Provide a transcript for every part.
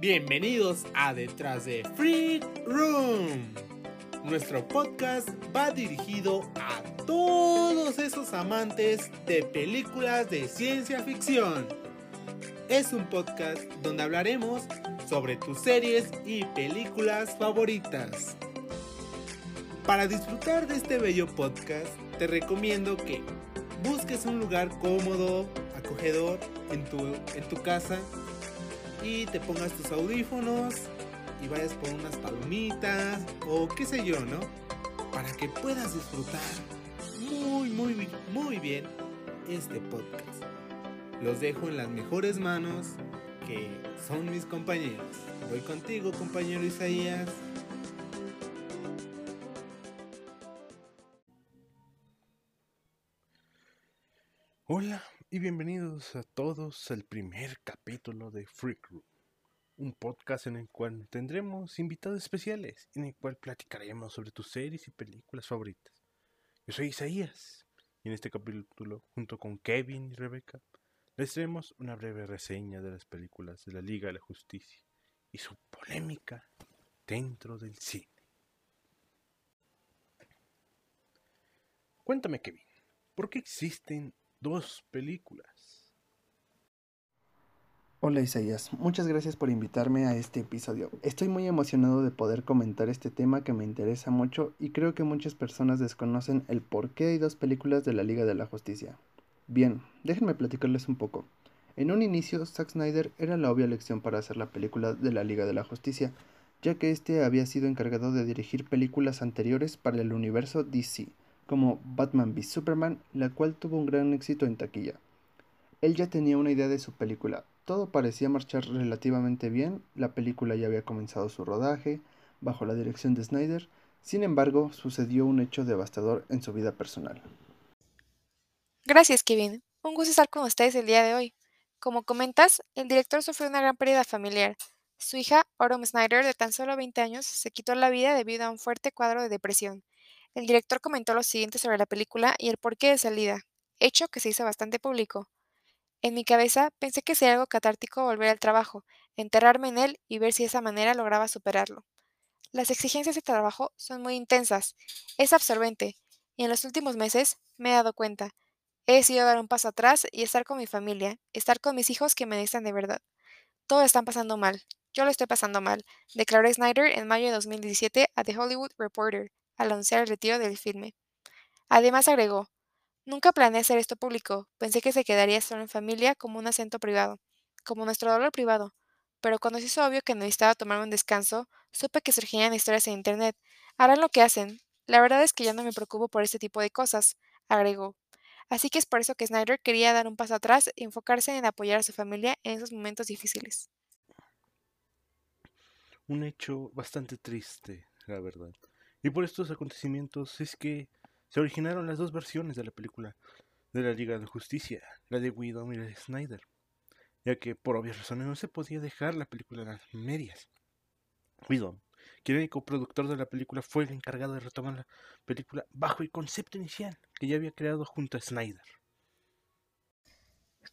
Bienvenidos a Detrás de Free Room. Nuestro podcast va dirigido a todos esos amantes de películas de ciencia ficción. Es un podcast donde hablaremos sobre tus series y películas favoritas. Para disfrutar de este bello podcast, te recomiendo que busques un lugar cómodo, acogedor en tu, en tu casa y te pongas tus audífonos y vayas por unas palomitas o qué sé yo, ¿no? Para que puedas disfrutar muy, muy, muy bien este podcast. Los dejo en las mejores manos que son mis compañeros. Voy contigo, compañero Isaías. Hola y bienvenidos a todos al primer capítulo de Freak Room, un podcast en el cual tendremos invitados especiales, en el cual platicaremos sobre tus series y películas favoritas. Yo soy Isaías y en este capítulo, junto con Kevin y Rebeca, les traemos una breve reseña de las películas de la Liga de la Justicia y su polémica dentro del cine. Cuéntame, Kevin, ¿por qué existen dos películas. Hola Isaías, muchas gracias por invitarme a este episodio. Estoy muy emocionado de poder comentar este tema que me interesa mucho y creo que muchas personas desconocen el por qué hay dos películas de la Liga de la Justicia. Bien, déjenme platicarles un poco. En un inicio, Zack Snyder era la obvia elección para hacer la película de la Liga de la Justicia, ya que este había sido encargado de dirigir películas anteriores para el universo DC, como Batman v Superman, la cual tuvo un gran éxito en taquilla. Él ya tenía una idea de su película, todo parecía marchar relativamente bien, la película ya había comenzado su rodaje, bajo la dirección de Snyder, sin embargo, sucedió un hecho devastador en su vida personal. Gracias, Kevin. Un gusto estar con ustedes el día de hoy. Como comentas, el director sufrió una gran pérdida familiar. Su hija, Autumn Snyder, de tan solo 20 años, se quitó la vida debido a un fuerte cuadro de depresión. El director comentó lo siguiente sobre la película y el porqué de salida, hecho que se hizo bastante público. En mi cabeza pensé que sería algo catártico volver al trabajo, enterrarme en él y ver si de esa manera lograba superarlo. Las exigencias de trabajo son muy intensas, es absorbente, y en los últimos meses me he dado cuenta. He decidido dar un paso atrás y estar con mi familia, estar con mis hijos que me necesitan de verdad. Todo están pasando mal. Yo lo estoy pasando mal, declaró Snyder en mayo de 2017 a The Hollywood Reporter al anunciar el retiro del filme. Además agregó, Nunca planeé hacer esto público, pensé que se quedaría solo en familia como un acento privado, como nuestro dolor privado, pero cuando se hizo obvio que necesitaba tomar un descanso, supe que surgían historias en Internet. Harán lo que hacen. La verdad es que ya no me preocupo por este tipo de cosas, agregó. Así que es por eso que Snyder quería dar un paso atrás e enfocarse en apoyar a su familia en esos momentos difíciles. Un hecho bastante triste, la verdad. Y por estos acontecimientos es que se originaron las dos versiones de la película de la Liga de Justicia, la de Widow y la de Snyder, ya que por obvias razones no se podía dejar la película en las medias. Widow, quien era el coproductor de la película, fue el encargado de retomar la película bajo el concepto inicial que ya había creado junto a Snyder.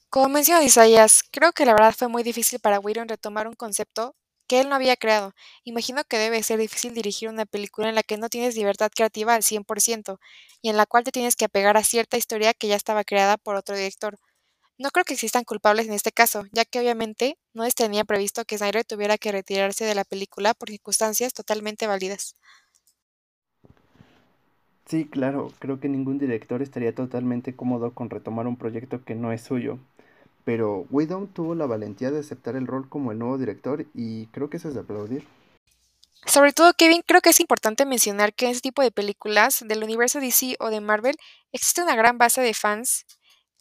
Como menciona Isaías, creo que la verdad fue muy difícil para Whedon retomar un concepto que él no había creado. Imagino que debe ser difícil dirigir una película en la que no tienes libertad creativa al 100% y en la cual te tienes que apegar a cierta historia que ya estaba creada por otro director. No creo que existan culpables en este caso, ya que obviamente no tenía previsto que Snyder tuviera que retirarse de la película por circunstancias totalmente válidas. Sí, claro, creo que ningún director estaría totalmente cómodo con retomar un proyecto que no es suyo pero Whedon tuvo la valentía de aceptar el rol como el nuevo director y creo que eso es de aplaudir. Sobre todo, Kevin, creo que es importante mencionar que en este tipo de películas del universo DC o de Marvel existe una gran base de fans,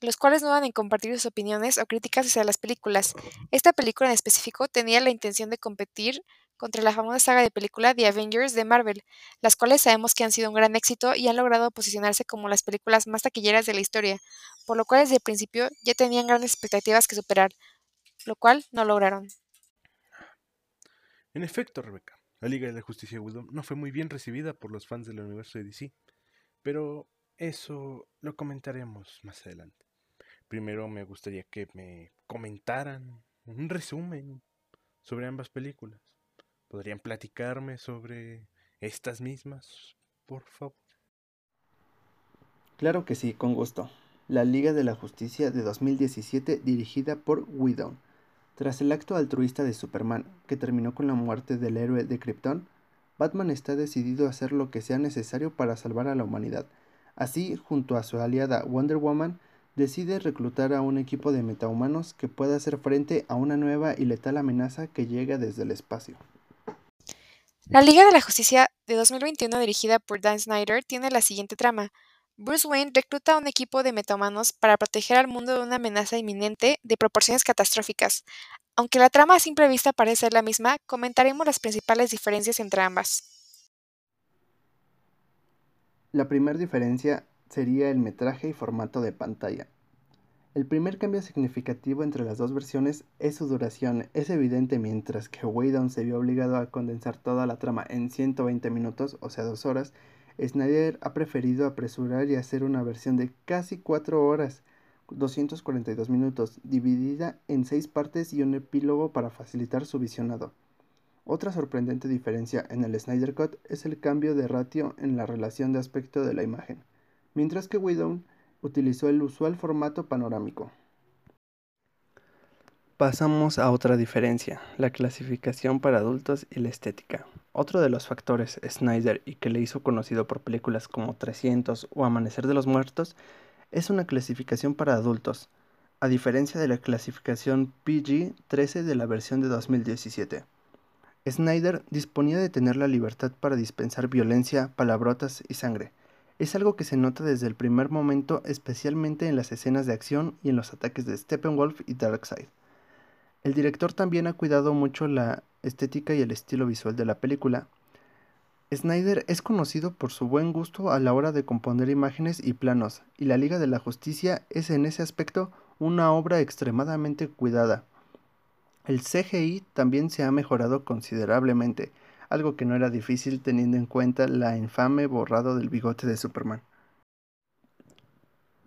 los cuales no van a compartir sus opiniones o críticas hacia las películas. Esta película en específico tenía la intención de competir contra la famosa saga de película The Avengers de Marvel, las cuales sabemos que han sido un gran éxito y han logrado posicionarse como las películas más taquilleras de la historia, por lo cual desde el principio ya tenían grandes expectativas que superar, lo cual no lograron. En efecto, Rebeca, la Liga de la Justicia de no fue muy bien recibida por los fans del universo de DC, pero eso lo comentaremos más adelante. Primero me gustaría que me comentaran un resumen sobre ambas películas. ¿Podrían platicarme sobre estas mismas, por favor? Claro que sí, con gusto. La Liga de la Justicia de 2017 dirigida por Whedon. Tras el acto altruista de Superman, que terminó con la muerte del héroe de Krypton, Batman está decidido a hacer lo que sea necesario para salvar a la humanidad. Así, junto a su aliada Wonder Woman, decide reclutar a un equipo de metahumanos que pueda hacer frente a una nueva y letal amenaza que llega desde el espacio. La Liga de la Justicia de 2021 dirigida por Dan Snyder tiene la siguiente trama. Bruce Wayne recluta a un equipo de metahumanos para proteger al mundo de una amenaza inminente de proporciones catastróficas. Aunque la trama a simple vista parece ser la misma, comentaremos las principales diferencias entre ambas. La primera diferencia sería el metraje y formato de pantalla. El primer cambio significativo entre las dos versiones es su duración. Es evidente mientras que Whedon se vio obligado a condensar toda la trama en 120 minutos, o sea, dos horas, Snyder ha preferido apresurar y hacer una versión de casi 4 horas, 242 minutos, dividida en 6 partes y un epílogo para facilitar su visionado. Otra sorprendente diferencia en el Snyder Cut es el cambio de ratio en la relación de aspecto de la imagen, mientras que Widow utilizó el usual formato panorámico. Pasamos a otra diferencia, la clasificación para adultos y la estética. Otro de los factores Snyder y que le hizo conocido por películas como 300 o Amanecer de los Muertos es una clasificación para adultos, a diferencia de la clasificación PG-13 de la versión de 2017. Snyder disponía de tener la libertad para dispensar violencia, palabrotas y sangre. Es algo que se nota desde el primer momento, especialmente en las escenas de acción y en los ataques de Steppenwolf y Darkseid. El director también ha cuidado mucho la estética y el estilo visual de la película. Snyder es conocido por su buen gusto a la hora de componer imágenes y planos, y la Liga de la Justicia es en ese aspecto una obra extremadamente cuidada. El CGI también se ha mejorado considerablemente, algo que no era difícil teniendo en cuenta la infame borrado del bigote de Superman.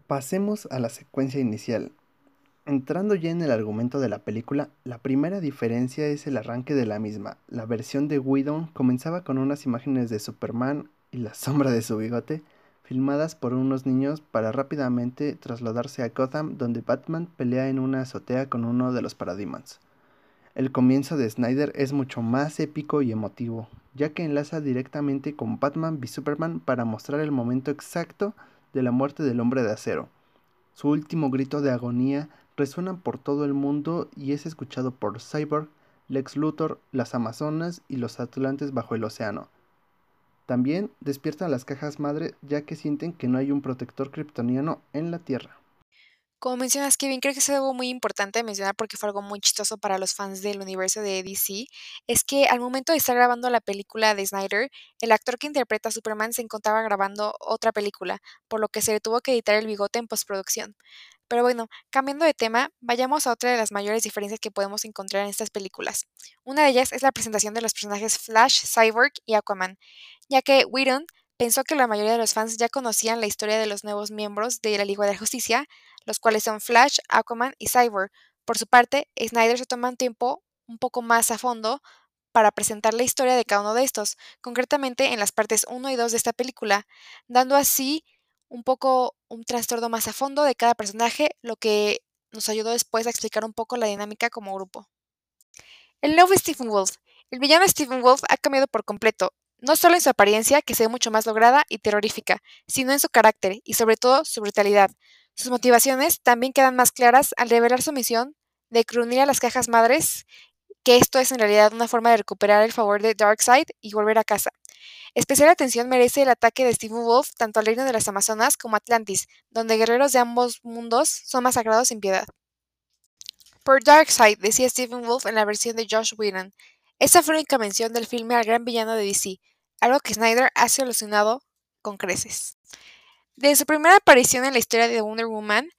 Pasemos a la secuencia inicial, Entrando ya en el argumento de la película, la primera diferencia es el arranque de la misma. La versión de Whedon comenzaba con unas imágenes de Superman y la sombra de su bigote, filmadas por unos niños para rápidamente trasladarse a Gotham, donde Batman pelea en una azotea con uno de los Parademons. El comienzo de Snyder es mucho más épico y emotivo, ya que enlaza directamente con Batman v Superman para mostrar el momento exacto de la muerte del hombre de acero. Su último grito de agonía resuenan por todo el mundo y es escuchado por Cyborg, Lex Luthor, las Amazonas y los Atlantes bajo el océano. También despiertan las cajas madre ya que sienten que no hay un protector kryptoniano en la Tierra. Como mencionas, Kevin, creo que es algo muy importante mencionar porque fue algo muy chistoso para los fans del universo de DC, es que al momento de estar grabando la película de Snyder, el actor que interpreta a Superman se encontraba grabando otra película, por lo que se le tuvo que editar el bigote en postproducción. Pero bueno, cambiando de tema, vayamos a otra de las mayores diferencias que podemos encontrar en estas películas. Una de ellas es la presentación de los personajes Flash, Cyborg y Aquaman, ya que Whedon pensó que la mayoría de los fans ya conocían la historia de los nuevos miembros de la Liga de la Justicia, los cuales son Flash, Aquaman y Cyborg. Por su parte, Snyder se toma un tiempo un poco más a fondo para presentar la historia de cada uno de estos, concretamente en las partes 1 y 2 de esta película, dando así un poco un trastorno más a fondo de cada personaje, lo que nos ayudó después a explicar un poco la dinámica como grupo. El nuevo Stephen Wolf. El villano Stephen Wolf ha cambiado por completo, no solo en su apariencia, que se ve mucho más lograda y terrorífica, sino en su carácter y sobre todo su brutalidad. Sus motivaciones también quedan más claras al revelar su misión de crunir a las cajas madres, que esto es en realidad una forma de recuperar el favor de Darkseid y volver a casa. Especial atención merece el ataque de Stephen Wolf tanto al reino de las Amazonas como Atlantis, donde guerreros de ambos mundos son masacrados sin piedad. Por Darkseid, decía Stephen Wolf en la versión de Josh Whedon, esa fue la única mención del filme al gran villano de DC, algo que Snyder ha solucionado con creces. Desde su primera aparición en la historia de Wonder Woman,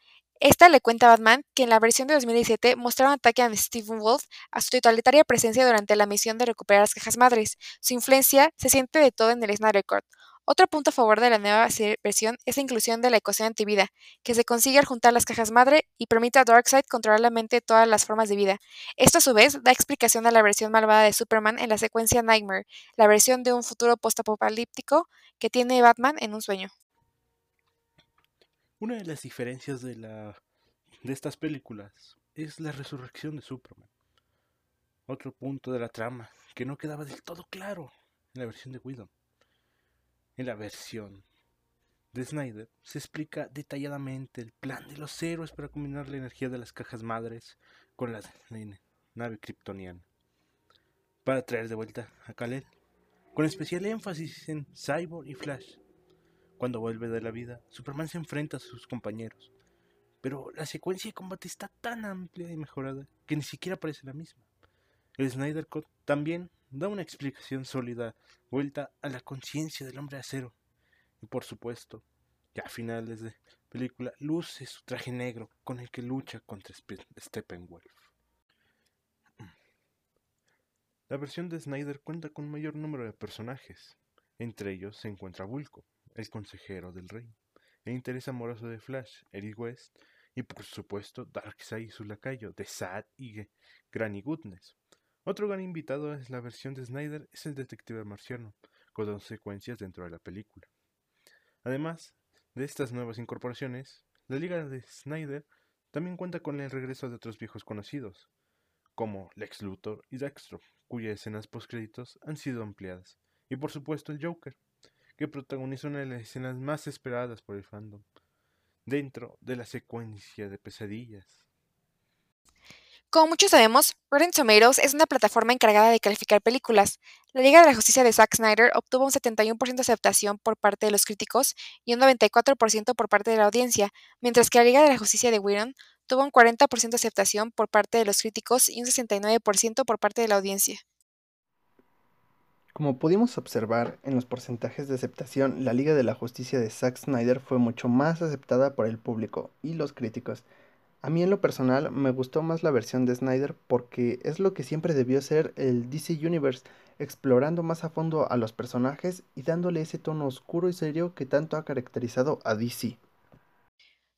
esta le cuenta a Batman que en la versión de 2017 mostraron ataque a Stephen Wolf a su totalitaria presencia durante la misión de recuperar las cajas madres. Su influencia se siente de todo en el Snyder Cut. Otro punto a favor de la nueva versión es la inclusión de la ecuación antivida, que se consigue al juntar las cajas madre y permite a Darkseid controlar la mente de todas las formas de vida. Esto a su vez da explicación a la versión malvada de Superman en la secuencia Nightmare, la versión de un futuro postapocalíptico que tiene Batman en un sueño. Una de las diferencias de, la, de estas películas es la resurrección de Superman. Otro punto de la trama que no quedaba del todo claro en la versión de Widow. En la versión de Snyder se explica detalladamente el plan de los héroes para combinar la energía de las cajas madres con la, nave kryptoniana para traer de vuelta a Kal-El, con especial énfasis en Cyborg y Flash. Cuando vuelve de la vida, Superman se enfrenta a sus compañeros, pero la secuencia de combate está tan amplia y mejorada que ni siquiera parece la misma. El Snyder Cut también da una explicación sólida vuelta a la conciencia del hombre acero. Y por supuesto, ya a finales de película luce su traje negro con el que lucha contra Steppenwolf. La versión de Snyder cuenta con un mayor número de personajes. Entre ellos se encuentra Vulco, el consejero del rey, el interés amoroso de Flash, Eric West, y por supuesto Darkseid y su lacayo, de Sad y Granny Goodness. Otro gran invitado es la versión de Snyder, es el detective marciano, con dos secuencias dentro de la película. Además de estas nuevas incorporaciones, la Liga de Snyder también cuenta con el regreso de otros viejos conocidos, como Lex Luthor y Dextro, cuyas escenas postcréditos han sido ampliadas, y por supuesto el Joker, que protagonizó una de las escenas más esperadas por el fandom, dentro de la secuencia de pesadillas como muchos sabemos, Rotten Tomatoes es una plataforma encargada de calificar películas. La Liga de la Justicia de Zack Snyder obtuvo un 71% de aceptación por parte de los críticos y un 94% por parte de la audiencia, mientras que la Liga de la Justicia de Whedon tuvo un 40% de aceptación por parte de los críticos y un 69% por parte de la audiencia. Como pudimos observar en los porcentajes de aceptación, la Liga de la Justicia de Zack Snyder fue mucho más aceptada por el público y los críticos. A mí en lo personal me gustó más la versión de Snyder porque es lo que siempre debió ser el DC Universe, explorando más a fondo a los personajes y dándole ese tono oscuro y serio que tanto ha caracterizado a DC.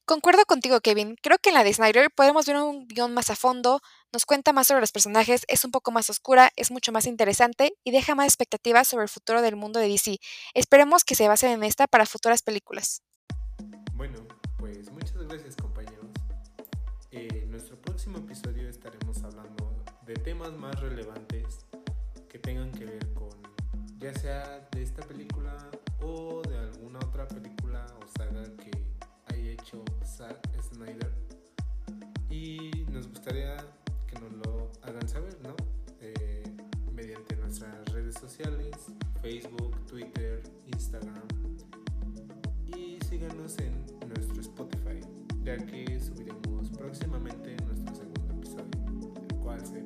Concuerdo contigo, Kevin. Creo que en la de Snyder podemos ver un guion más a fondo, nos cuenta más sobre los personajes, es un poco más oscura, es mucho más interesante y deja más expectativas sobre el futuro del mundo de DC. Esperemos que se basen en esta para futuras películas. Bueno, pues muchas gracias en nuestro próximo episodio estaremos hablando de temas más relevantes que tengan que ver con ya sea de esta película Zack Snyder. Y nos gustaría que nos lo hagan saber, ¿no? Eh, mediante nuestras redes sociales, Facebook, Twitter, Instagram. Y síganos en nuestro Spotify, ya que subiremos próximamente nuestro segundo episodio, el cual se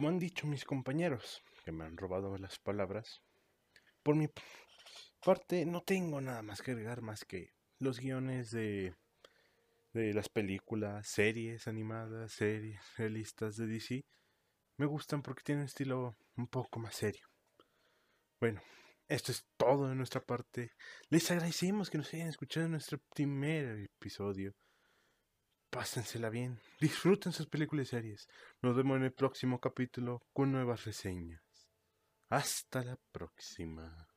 Como han dicho mis compañeros, que me han robado las palabras, por mi parte, no tengo nada más que agregar más que los guiones de, de las películas, series animadas, series realistas de DC. Me gustan porque tienen un estilo un poco más serio. Bueno, esto es todo de nuestra parte. Les agradecemos que nos hayan escuchado en nuestro primer episodio. Pásensela bien, disfruten sus películas y series. Nos vemos en el próximo capítulo con nuevas reseñas. Hasta la próxima.